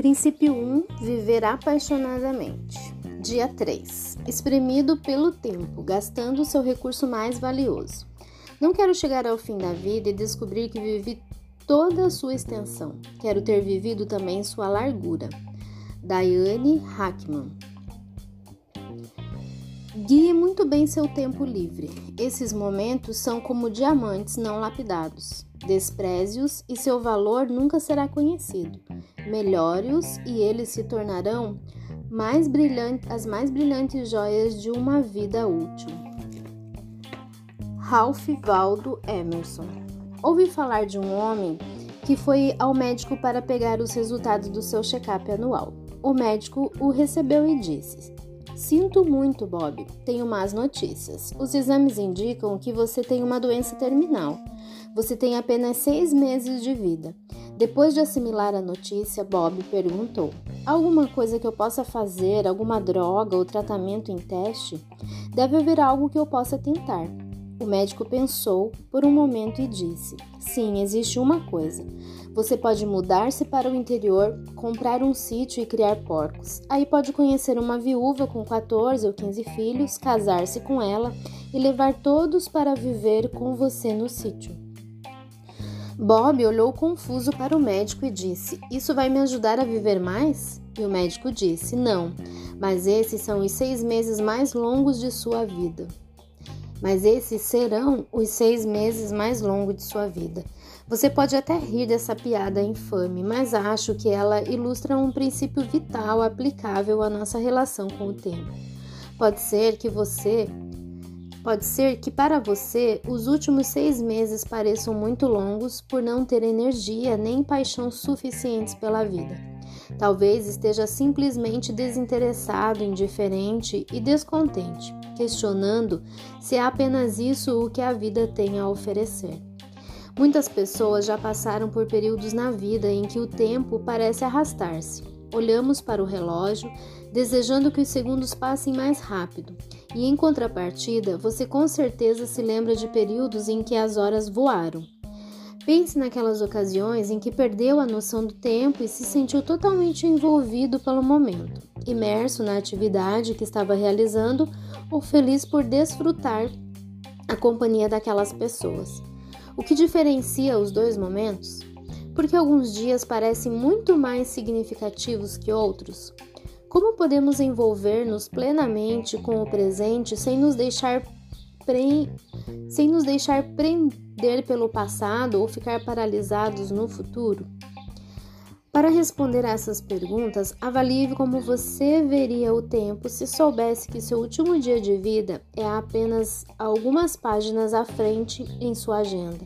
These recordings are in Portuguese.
Princípio 1: Viver apaixonadamente. Dia 3: Espremido pelo tempo, gastando seu recurso mais valioso. Não quero chegar ao fim da vida e descobrir que vivi toda a sua extensão. Quero ter vivido também sua largura. Diane Hackman. Guie muito bem seu tempo livre. Esses momentos são como diamantes não lapidados. Despreze-os e seu valor nunca será conhecido. Melhore-os e eles se tornarão mais as mais brilhantes joias de uma vida útil. Ralph Waldo Emerson Ouvi falar de um homem que foi ao médico para pegar os resultados do seu check-up anual. O médico o recebeu e disse: Sinto muito, Bob. Tenho más notícias. Os exames indicam que você tem uma doença terminal. Você tem apenas seis meses de vida. Depois de assimilar a notícia, Bob perguntou: Alguma coisa que eu possa fazer, alguma droga ou tratamento em teste? Deve haver algo que eu possa tentar. O médico pensou por um momento e disse: Sim, existe uma coisa. Você pode mudar-se para o interior, comprar um sítio e criar porcos. Aí pode conhecer uma viúva com 14 ou 15 filhos, casar-se com ela e levar todos para viver com você no sítio. Bob olhou confuso para o médico e disse: Isso vai me ajudar a viver mais? E o médico disse: Não, mas esses são os seis meses mais longos de sua vida mas esses serão os seis meses mais longos de sua vida. Você pode até rir dessa piada infame, mas acho que ela ilustra um princípio vital aplicável à nossa relação com o tempo. Pode ser que você Pode ser que para você os últimos seis meses pareçam muito longos por não ter energia nem paixão suficientes pela vida. Talvez esteja simplesmente desinteressado, indiferente e descontente, questionando se é apenas isso o que a vida tem a oferecer. Muitas pessoas já passaram por períodos na vida em que o tempo parece arrastar-se. Olhamos para o relógio, desejando que os segundos passem mais rápido, e em contrapartida, você com certeza se lembra de períodos em que as horas voaram. Pense naquelas ocasiões em que perdeu a noção do tempo e se sentiu totalmente envolvido pelo momento, imerso na atividade que estava realizando ou feliz por desfrutar a companhia daquelas pessoas. O que diferencia os dois momentos? Porque alguns dias parecem muito mais significativos que outros. Como podemos envolver-nos plenamente com o presente sem nos deixar pre... sem nos deixar prender pelo passado ou ficar paralisados no futuro? Para responder a essas perguntas, avalie como você veria o tempo se soubesse que seu último dia de vida é apenas algumas páginas à frente em sua agenda.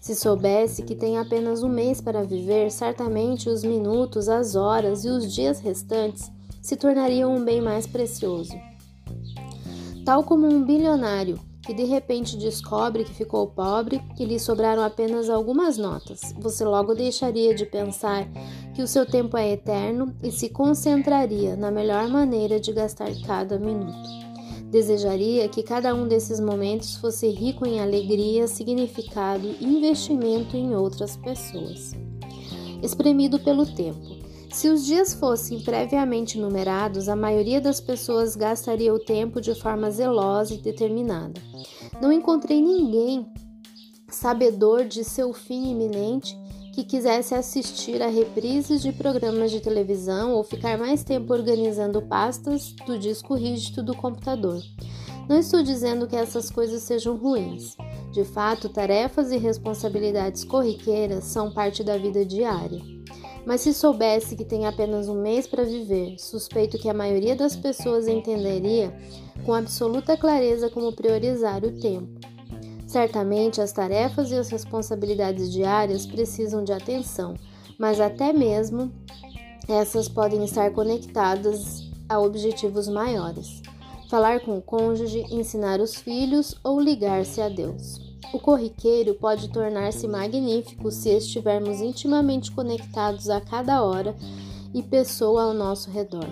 Se soubesse que tem apenas um mês para viver, certamente os minutos, as horas e os dias restantes se tornariam um bem mais precioso. Tal como um bilionário que de repente descobre que ficou pobre, que lhe sobraram apenas algumas notas. Você logo deixaria de pensar que o seu tempo é eterno e se concentraria na melhor maneira de gastar cada minuto. Desejaria que cada um desses momentos fosse rico em alegria, significado e investimento em outras pessoas. Espremido pelo tempo. Se os dias fossem previamente numerados, a maioria das pessoas gastaria o tempo de forma zelosa e determinada. Não encontrei ninguém sabedor de seu fim iminente que quisesse assistir a reprises de programas de televisão ou ficar mais tempo organizando pastas do disco rígido do computador. Não estou dizendo que essas coisas sejam ruins. De fato, tarefas e responsabilidades corriqueiras são parte da vida diária. Mas se soubesse que tem apenas um mês para viver, suspeito que a maioria das pessoas entenderia com absoluta clareza como priorizar o tempo. Certamente as tarefas e as responsabilidades diárias precisam de atenção, mas até mesmo essas podem estar conectadas a objetivos maiores. Falar com o cônjuge, ensinar os filhos ou ligar-se a Deus. O corriqueiro pode tornar-se magnífico se estivermos intimamente conectados a cada hora e pessoa ao nosso redor.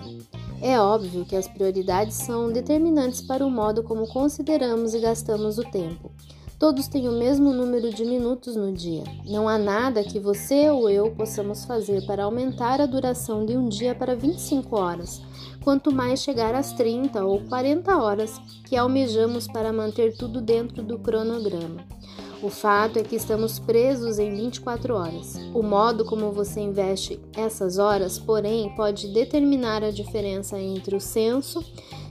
É óbvio que as prioridades são determinantes para o modo como consideramos e gastamos o tempo. Todos têm o mesmo número de minutos no dia. Não há nada que você ou eu possamos fazer para aumentar a duração de um dia para 25 horas, quanto mais chegar às 30 ou 40 horas que almejamos para manter tudo dentro do cronograma. O fato é que estamos presos em 24 horas. O modo como você investe essas horas, porém, pode determinar a diferença entre o senso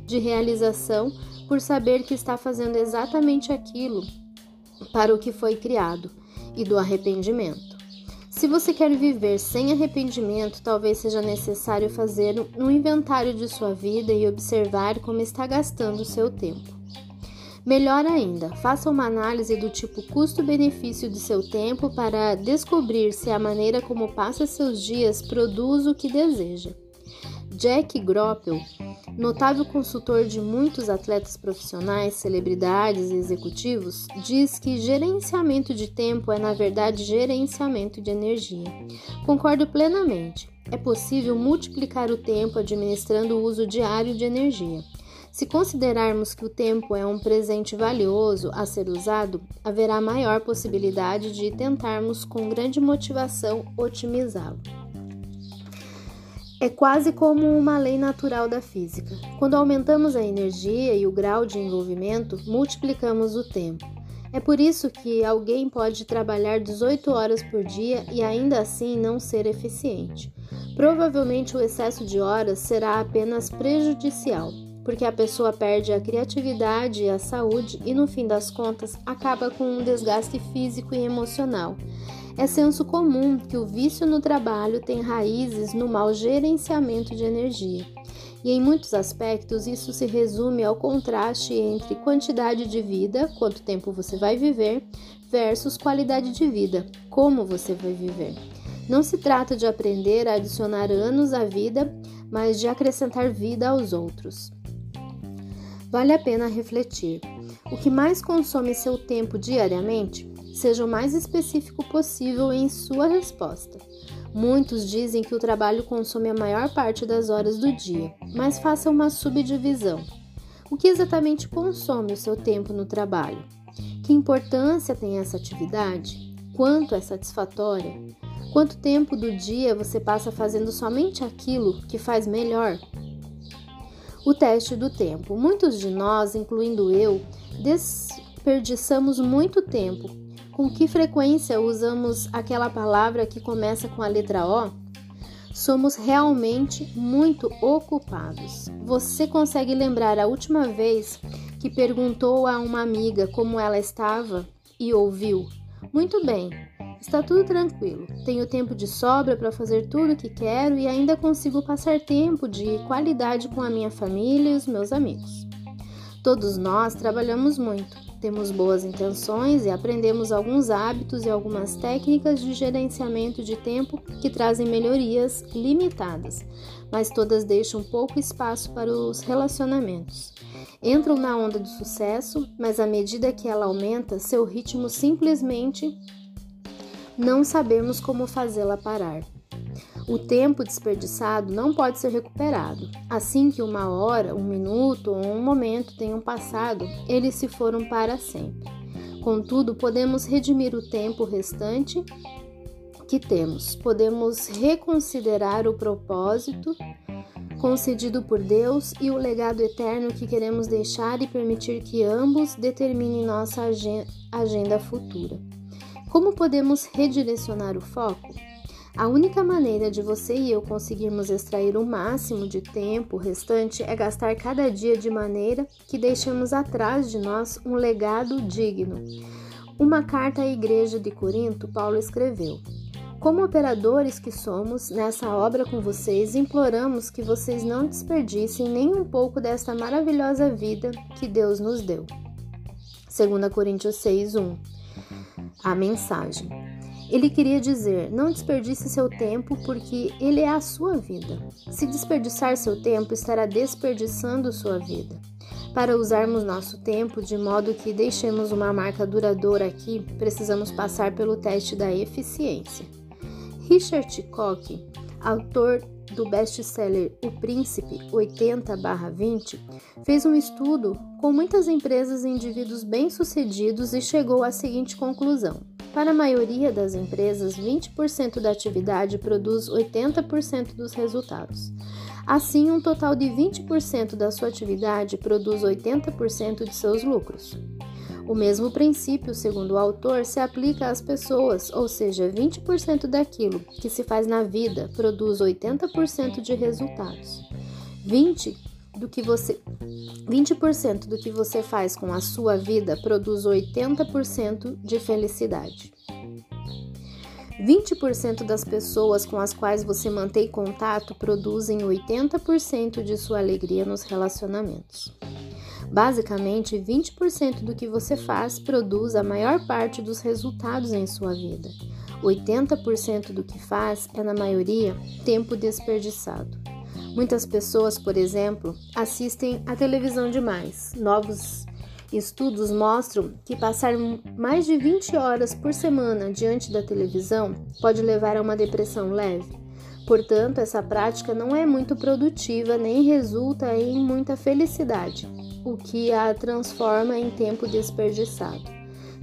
de realização por saber que está fazendo exatamente aquilo para o que foi criado e do arrependimento. Se você quer viver sem arrependimento, talvez seja necessário fazer um inventário de sua vida e observar como está gastando o seu tempo. Melhor ainda, faça uma análise do tipo custo-benefício de seu tempo para descobrir se a maneira como passa seus dias produz o que deseja. Jack Groppel notável consultor de muitos atletas profissionais, celebridades e executivos, diz que gerenciamento de tempo é, na verdade, gerenciamento de energia. Concordo plenamente. É possível multiplicar o tempo administrando o uso diário de energia. Se considerarmos que o tempo é um presente valioso a ser usado, haverá maior possibilidade de tentarmos com grande motivação otimizá-lo. É quase como uma lei natural da física. Quando aumentamos a energia e o grau de envolvimento, multiplicamos o tempo. É por isso que alguém pode trabalhar 18 horas por dia e ainda assim não ser eficiente. Provavelmente o excesso de horas será apenas prejudicial, porque a pessoa perde a criatividade e a saúde e, no fim das contas, acaba com um desgaste físico e emocional é senso comum que o vício no trabalho tem raízes no mau gerenciamento de energia. E em muitos aspectos, isso se resume ao contraste entre quantidade de vida, quanto tempo você vai viver, versus qualidade de vida, como você vai viver. Não se trata de aprender a adicionar anos à vida, mas de acrescentar vida aos outros. Vale a pena refletir. O que mais consome seu tempo diariamente? Seja o mais específico possível em sua resposta. Muitos dizem que o trabalho consome a maior parte das horas do dia, mas faça uma subdivisão. O que exatamente consome o seu tempo no trabalho? Que importância tem essa atividade? Quanto é satisfatória? Quanto tempo do dia você passa fazendo somente aquilo que faz melhor? O teste do tempo. Muitos de nós, incluindo eu, desperdiçamos muito tempo com que frequência usamos aquela palavra que começa com a letra O? Somos realmente muito ocupados. Você consegue lembrar a última vez que perguntou a uma amiga como ela estava e ouviu? Muito bem, está tudo tranquilo. Tenho tempo de sobra para fazer tudo o que quero e ainda consigo passar tempo de qualidade com a minha família e os meus amigos. Todos nós trabalhamos muito, temos boas intenções e aprendemos alguns hábitos e algumas técnicas de gerenciamento de tempo que trazem melhorias limitadas, mas todas deixam pouco espaço para os relacionamentos. Entram na onda do sucesso, mas à medida que ela aumenta, seu ritmo simplesmente não sabemos como fazê-la parar. O tempo desperdiçado não pode ser recuperado. Assim que uma hora, um minuto ou um momento tenham passado, eles se foram para sempre. Contudo, podemos redimir o tempo restante que temos. Podemos reconsiderar o propósito concedido por Deus e o legado eterno que queremos deixar e permitir que ambos determinem nossa agenda futura. Como podemos redirecionar o foco? A única maneira de você e eu conseguirmos extrair o máximo de tempo restante é gastar cada dia de maneira que deixemos atrás de nós um legado digno. Uma carta à igreja de Corinto, Paulo escreveu: Como operadores que somos nessa obra com vocês, imploramos que vocês não desperdicem nem um pouco desta maravilhosa vida que Deus nos deu. 2 Coríntios 6, 1 A mensagem. Ele queria dizer: não desperdice seu tempo, porque ele é a sua vida. Se desperdiçar seu tempo, estará desperdiçando sua vida. Para usarmos nosso tempo de modo que deixemos uma marca duradoura aqui, precisamos passar pelo teste da eficiência. Richard Koch, autor do best-seller O Príncipe 80/20, fez um estudo com muitas empresas e indivíduos bem-sucedidos e chegou à seguinte conclusão: para a maioria das empresas, 20% da atividade produz 80% dos resultados. Assim, um total de 20% da sua atividade produz 80% de seus lucros. O mesmo princípio, segundo o autor, se aplica às pessoas, ou seja, 20% daquilo que se faz na vida produz 80% de resultados. 20 do que você 20% do que você faz com a sua vida produz 80% de felicidade. 20% das pessoas com as quais você mantém contato produzem 80% de sua alegria nos relacionamentos. Basicamente, 20% do que você faz produz a maior parte dos resultados em sua vida. 80% do que faz é, na maioria, tempo desperdiçado. Muitas pessoas, por exemplo, assistem à televisão demais. Novos estudos mostram que passar mais de 20 horas por semana diante da televisão pode levar a uma depressão leve. Portanto, essa prática não é muito produtiva nem resulta em muita felicidade o que a transforma em tempo desperdiçado.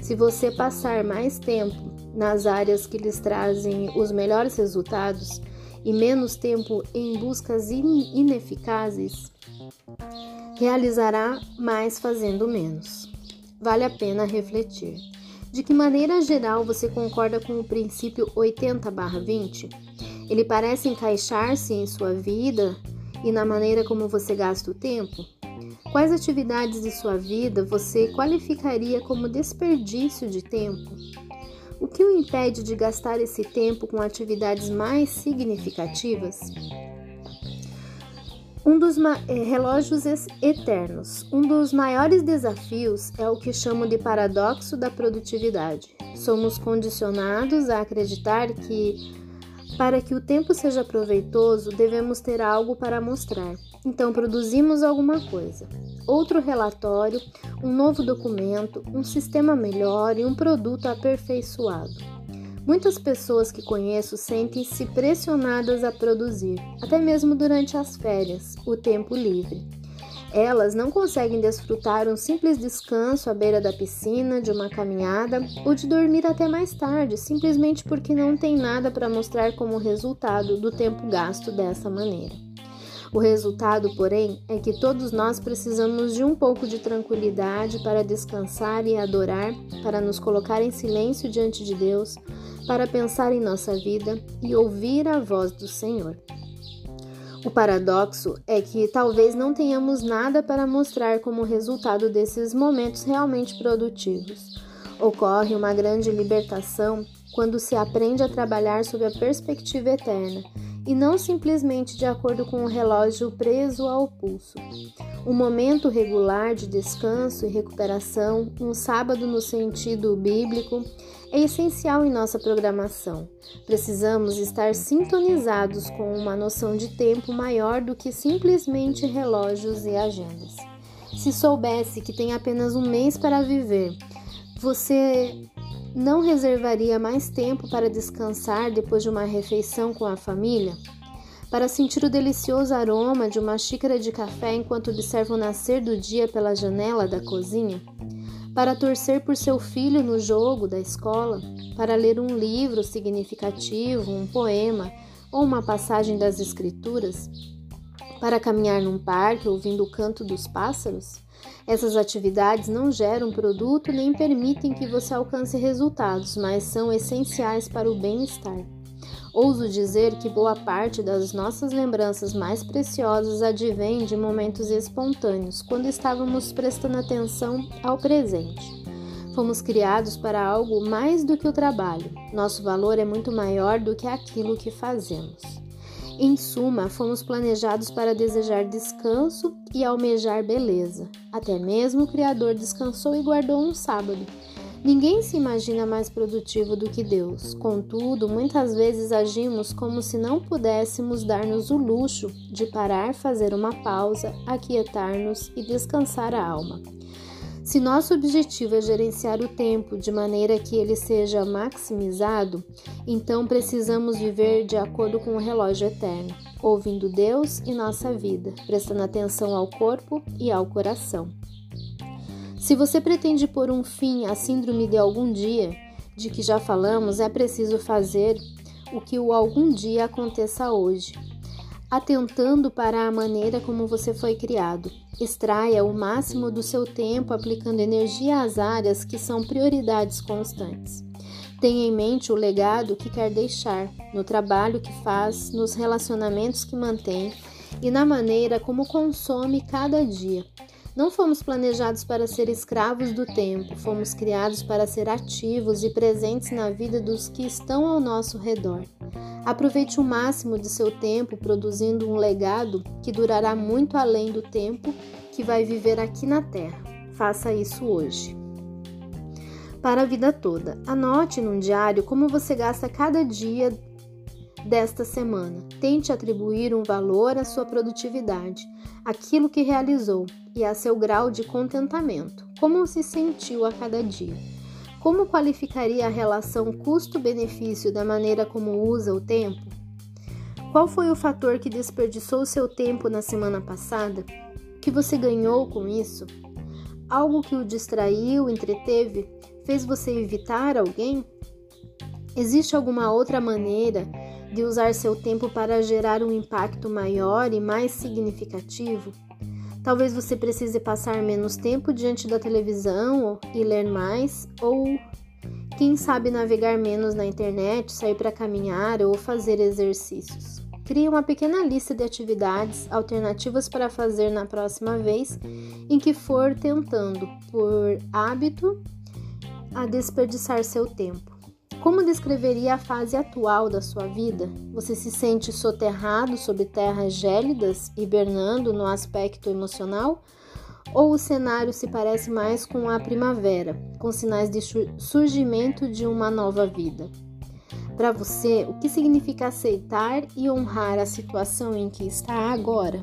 Se você passar mais tempo nas áreas que lhes trazem os melhores resultados e menos tempo em buscas ineficazes, realizará mais fazendo menos. Vale a pena refletir. De que maneira geral você concorda com o princípio 80/20? Ele parece encaixar-se em sua vida e na maneira como você gasta o tempo? Quais atividades de sua vida você qualificaria como desperdício de tempo? O que o impede de gastar esse tempo com atividades mais significativas? Um dos é, relógios eternos. Um dos maiores desafios é o que chamo de paradoxo da produtividade. Somos condicionados a acreditar que para que o tempo seja proveitoso, devemos ter algo para mostrar. Então, produzimos alguma coisa. Outro relatório, um novo documento, um sistema melhor e um produto aperfeiçoado. Muitas pessoas que conheço sentem-se pressionadas a produzir, até mesmo durante as férias, o tempo livre. Elas não conseguem desfrutar um simples descanso à beira da piscina, de uma caminhada ou de dormir até mais tarde, simplesmente porque não tem nada para mostrar como resultado do tempo gasto dessa maneira. O resultado, porém, é que todos nós precisamos de um pouco de tranquilidade para descansar e adorar, para nos colocar em silêncio diante de Deus, para pensar em nossa vida e ouvir a voz do Senhor. O paradoxo é que talvez não tenhamos nada para mostrar como resultado desses momentos realmente produtivos. Ocorre uma grande libertação quando se aprende a trabalhar sob a perspectiva eterna e não simplesmente de acordo com o relógio preso ao pulso. Um momento regular de descanso e recuperação, um sábado no sentido bíblico, é essencial em nossa programação. Precisamos estar sintonizados com uma noção de tempo maior do que simplesmente relógios e agendas. Se soubesse que tem apenas um mês para viver, você não reservaria mais tempo para descansar depois de uma refeição com a família? Para sentir o delicioso aroma de uma xícara de café enquanto observa o nascer do dia pela janela da cozinha? para torcer por seu filho no jogo da escola, para ler um livro significativo, um poema ou uma passagem das Escrituras, para caminhar num parque ouvindo o canto dos pássaros? Essas atividades não geram produto nem permitem que você alcance resultados, mas são essenciais para o bem-estar. Ouso dizer que boa parte das nossas lembranças mais preciosas advém de momentos espontâneos, quando estávamos prestando atenção ao presente. Fomos criados para algo mais do que o trabalho. Nosso valor é muito maior do que aquilo que fazemos. Em suma, fomos planejados para desejar descanso e almejar beleza. Até mesmo o Criador descansou e guardou um sábado. Ninguém se imagina mais produtivo do que Deus. Contudo, muitas vezes agimos como se não pudéssemos dar-nos o luxo de parar, fazer uma pausa, aquietar-nos e descansar a alma. Se nosso objetivo é gerenciar o tempo de maneira que ele seja maximizado, então precisamos viver de acordo com o relógio eterno, ouvindo Deus e nossa vida, prestando atenção ao corpo e ao coração. Se você pretende pôr um fim à síndrome de algum dia, de que já falamos, é preciso fazer o que o algum dia aconteça hoje, atentando para a maneira como você foi criado. Extraia o máximo do seu tempo aplicando energia às áreas que são prioridades constantes. Tenha em mente o legado que quer deixar, no trabalho que faz, nos relacionamentos que mantém e na maneira como consome cada dia. Não fomos planejados para ser escravos do tempo, fomos criados para ser ativos e presentes na vida dos que estão ao nosso redor. Aproveite o máximo de seu tempo produzindo um legado que durará muito além do tempo que vai viver aqui na Terra. Faça isso hoje. Para a vida toda, anote num diário como você gasta cada dia desta semana. Tente atribuir um valor à sua produtividade, aquilo que realizou e a seu grau de contentamento. Como se sentiu a cada dia? Como qualificaria a relação custo-benefício da maneira como usa o tempo? Qual foi o fator que desperdiçou seu tempo na semana passada? Que você ganhou com isso? Algo que o distraiu, entreteve, fez você evitar alguém? Existe alguma outra maneira de usar seu tempo para gerar um impacto maior e mais significativo? Talvez você precise passar menos tempo diante da televisão e ler mais, ou quem sabe navegar menos na internet, sair para caminhar ou fazer exercícios. Crie uma pequena lista de atividades alternativas para fazer na próxima vez em que for tentando, por hábito, a desperdiçar seu tempo. Como descreveria a fase atual da sua vida? Você se sente soterrado sob terras gélidas, hibernando no aspecto emocional? Ou o cenário se parece mais com a primavera, com sinais de surgimento de uma nova vida? Para você, o que significa aceitar e honrar a situação em que está agora?